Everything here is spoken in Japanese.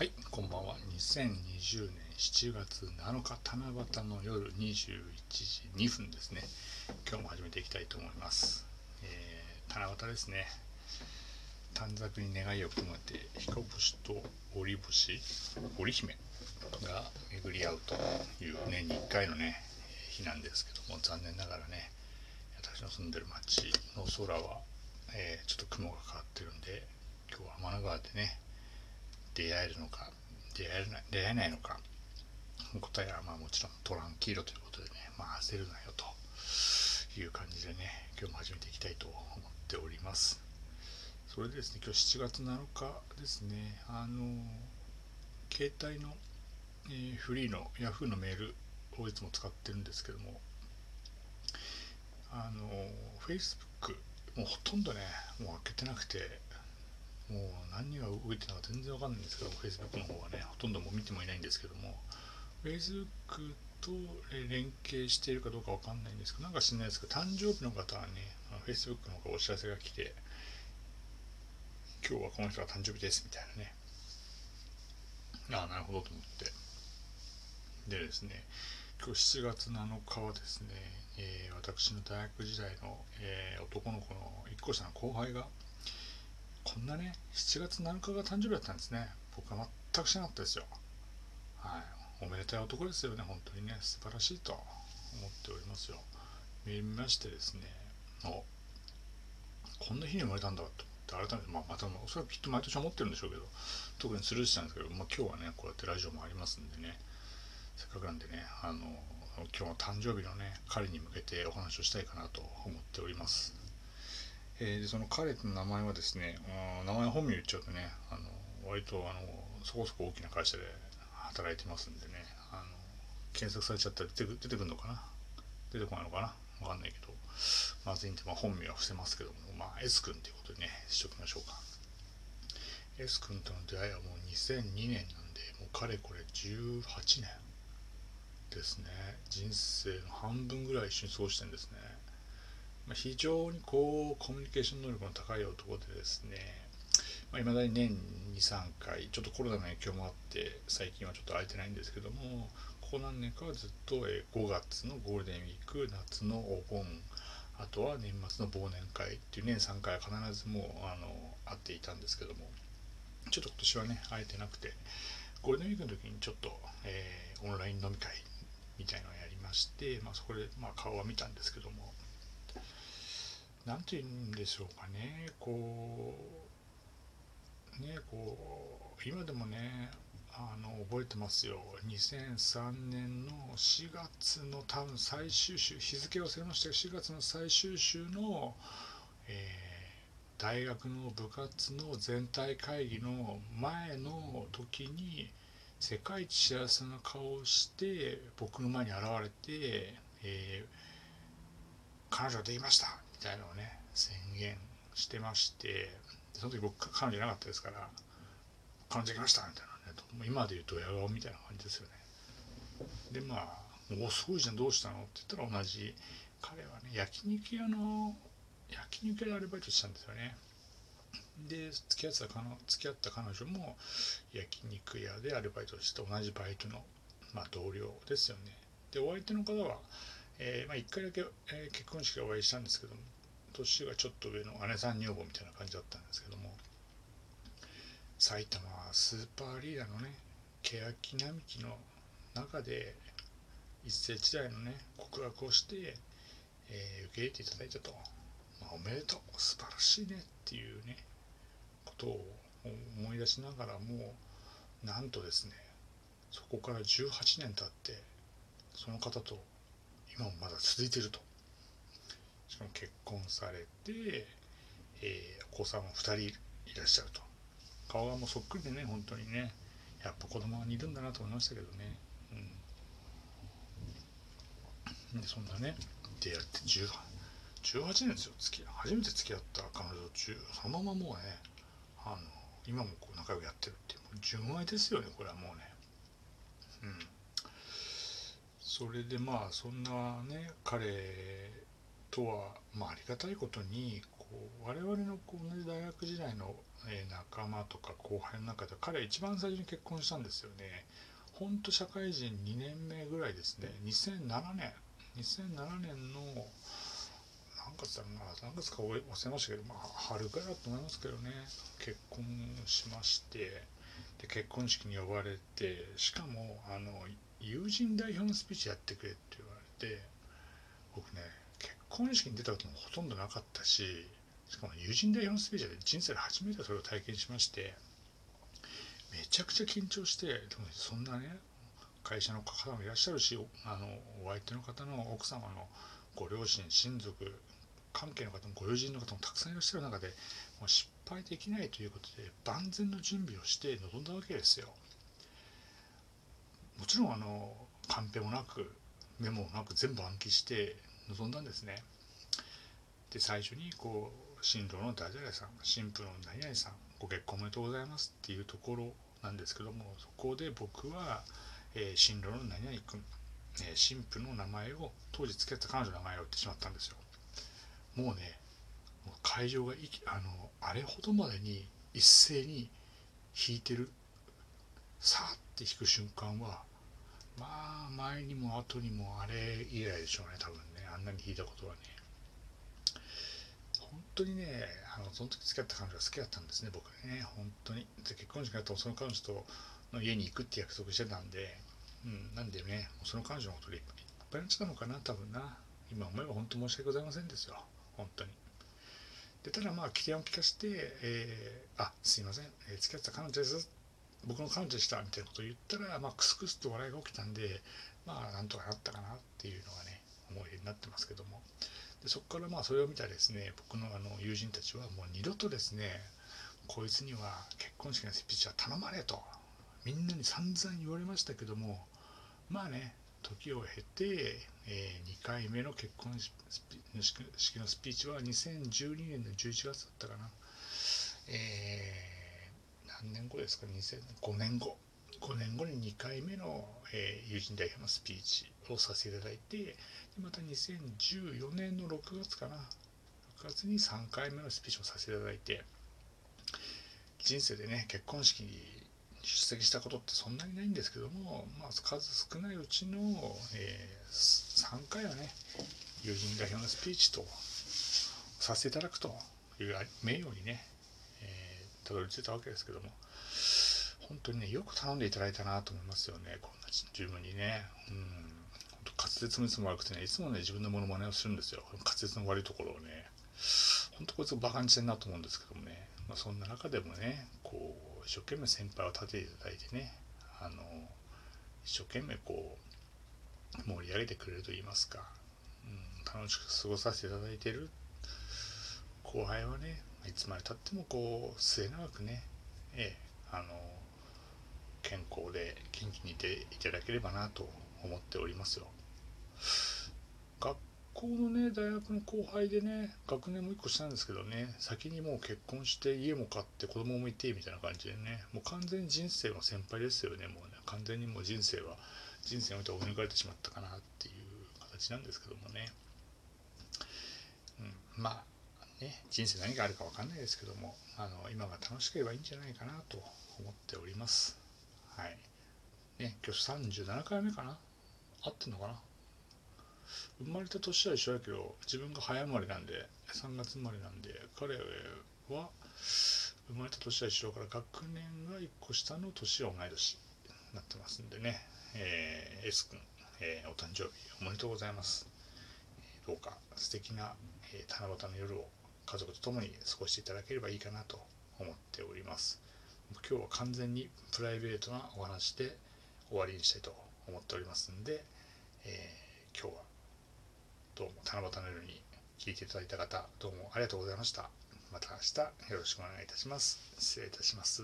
はい、こんばんは。2020年7月7日、七夕の夜21時2分ですね。今日も始めていきたいと思います。えー、七夕ですね。短冊に願いを込めて、彦星と織星、織姫が巡り合うという年に1回のね、日なんですけども、残念ながらね、私の住んでる町の空は、えーちょっと雲がかかってるんで、今日は天の川でね、出会えるのか出会えない出会えないのか。答えはまあもちろんトランキーロということでねまあ焦るなよという感じでね今日も始めていきたいと思っております。それでですね今日7月7日ですねあの携帯の、えーフリーの Yahoo のメールをいつも使ってるんですけどもあの Facebook もうほとんどねもう開けてなくてもう何が動いてるのか全然わかんないんですけど Facebook の方はねほとんどもう見てもいないんですけども Facebook と連携しているかどうかわかんないんですけどなんか知んないですけど誕生日の方はね Facebook の方からお知らせが来て今日はこの人が誕生日ですみたいなね。ああなるほどと思って。でですね今日7月7日はですね、えー私の大学時代の、えー男の子の1個下の後輩がこんなね7月7日が誕生日だったんですね。僕は全く知らなかったですよ。はい。おめでたい男ですよね。本当にね。素晴らしいと思っておりますよ。見ましてですね。おこんな日に生まれたんだと思って改めて、まあ、またおそらくきっと毎年思ってるんでしょうけど特にスルーしたんですけど、まあ、今日はねこうやってラジオもありますんでね。せっかくなんでねあの今日の誕生日のね彼に向けてお話をしたいかなと思っております。えーでその彼の名前はですね、名前本名言っちゃうとね、あの割とあのそこそこ大きな会社で働いてますんでね、あの検索されちゃったら出てく出てくるのかな？出てこないのかな？わかんないけど、まずいんで、まあ、本名は伏せますけども、まあ、S 君ということでね、しときましょうか。S 君との出会いはもう2002年なんで、もうかれこれ18年ですね。人生の半分ぐらい一緒に過ごしてるんですね。ま、非常にこうコミュニケーション能力の高い男でですねい、まあ、未だに年23回ちょっとコロナの影響もあって最近はちょっと空いてないんですけどもここ何年かはずっと5月のゴールデンウィーク夏のお盆あとは年末の忘年会っていう年3回は必ずもうあの会っていたんですけどもちょっと今年はね会えてなくてゴールデンウィークの時にちょっと、えーオンライン飲み会みたいのをやりまして、まあ、そこで、まあ、顔は見たんですけどもなんて言うんでしょうかね。こうねこう今でもねあの覚えてますよ。2003年の4月の多分最終週日付を忘れましたが4月の最終週の、えー大学の部活の全体会議の前の時に世界一幸せな顔をして僕の前に現れて、えー彼女できました。みたいなのをね宣言してましてその時僕彼女いなかったですから彼女できましたみたいなねもう今で言うと親顔みたいな感じですよね。でまあ「おすごいじゃんどうしたの?」って言ったら同じ彼はね焼肉屋の焼肉屋でアルバイトしたんですよね。で付き合ってた彼女付き合った彼女も焼肉屋でアルバイトして同じバイトの、まあ、同僚ですよね。でお相手の方はえーまあ、1回だけ、えー結婚式でお会いしたんですけども年がちょっと上の姉さん女房みたいな感じだったんですけども埼玉スーパーアリーナのね欅並木の中で一世一代のね告白をして、えー受け入れていただいたと、まあ、おめでとう素晴らしいねっていうねことを思い出しながらもうなんとですねそこから18年経ってその方と今もまだ続いてると。しかも結婚されて、えーお子さんも2人いらっしゃると。顔がもうそっくりでね本当にね。やっぱ子供が似るんだなと思いましたけどね、うん、でそんなね出会って18 18年ですよ。付き初めて付き合った彼女中そのままもうねあの今もこう仲良くやってるっていう純愛ですよねこれはもうね。うん。それでまあそんなね彼とは、まあ、ありがたいことにこう我々のこう同じ大学時代の、え仲間とか後輩の中で彼は一番最初に結婚したんですよね。ほんと社会人2年目ぐらいですね。2007年。2007年の何月だろうな何月か忘れましたけど、まあ、春ぐらいだと思いますけどね結婚しましてで結婚式に呼ばれてしかもあの友人代表のスピーチやってくれって言われて僕ね結婚式に出たこともほとんどなかったししかも友人代表のスピーチで人生で初めてそれを体験しましてめちゃくちゃ緊張してでもそんなね会社の方もいらっしゃるしあのお相手の方の奥様のご両親親族関係の方もご友人の方もたくさんいらっしゃる中でもう失敗できないということで万全の準備をして臨んだわけですよ。もちろんあのカンペもなくメモもなく全部暗記して臨んだんですね。で最初にこう新郎の誰々さん新婦の何々さんご結婚おめでとうございますっていうところなんですけどもそこで僕は、えー、新郎の何々君、えー、新婦の名前を当時付き合った彼女の名前を言ってしまったんですよ。もうね会場があのあれほどまでに一斉に弾いてるさーって弾く瞬間はまあ前にも後にもあれ以来でしょうね多分ね。あんなに弾いたことはね。本当にねあのその時付き合った彼女が好きだったんですね僕ね。本当に。で結婚式だとその彼女との家に行くって約束してたんで、うん、なんでねその彼女のことでいっぱいになっちゃったのかな多分な。今思えば本当申し訳ございませんですよ。本当に。でただまあ起点を聞かせて、えー、あすいません、えー、付き合った彼女です。僕の彼女でしたみたいなことを言ったら、まあ、クスクスと笑いが起きたんでまあなんとかなったかなっていうのがね思い出になってますけども。でそこからまあそれを見たですね僕のあの友人たちはもう二度とですねこいつには結婚式のスピーチは頼まれとみんなに散々言われましたけどもまあね時を経て、えー、2回目の結婚式のスピーチは2012年の11月だったかな、えー、何年後ですか？2005年後。5年後に2回目の、えー、友人代表のスピーチをさせていただいてでまた2014年の6月かな。6月に3回目のスピーチをさせていただいて人生でね結婚式に出席したことってそんなにないんですけども、まあ、数少ないうちの、えー、3回はね友人代表のスピーチとさせていただくという名誉にね、たどり着いたわけですけども。本当にねよく頼んでいただいたなと思いますよねこんな自分にね。うん。本当滑舌もいつも悪くてねいつもね自分のものまねをするんですよ。滑舌の悪いところをね。本当こいつバカにしてんなと思うんですけどもね、まあ、そんな中でもねこう一生懸命先輩を立てていただいてねあの一生懸命こう盛り上げてくれると言いますか、うん、楽しく過ごさせていただいてる後輩はねいつまでたってもこう末永くねええあの健康で元気にいていただければなと思っておりますよ。学校のね大学の後輩でね学年も1個下なんですけどね先にもう結婚して家も買って子供もいてみたいな感じでねもう完全に人生の先輩ですよねもうね完全にもう人生は人生において追い抜かれてしまったかなっていう形なんですけどもね、うん、まあね人生何があるか分かんないですけどもあの今が楽しければいいんじゃないかなと思っております。はい。ね今日37回目かな？合ってんのかな？生まれた年は一緒だけど自分が早生まれなんで3月生まれなんで彼は生まれた年は一緒だから学年が1個下の年は同い年になってますんでね、えー、S 君、えー、お誕生日おめでとうございます、え、どうか素敵な、えー、七夕の夜を家族と共に過ごしていただければいいかなと思っております。今日は完全にプライベートなお話で終わりにしたいと思っておりますんで、えー、今日はどうも七夕の夜に聞いていただいた方どうもありがとうございました。また明日よろしくお願いいたします。失礼いたします。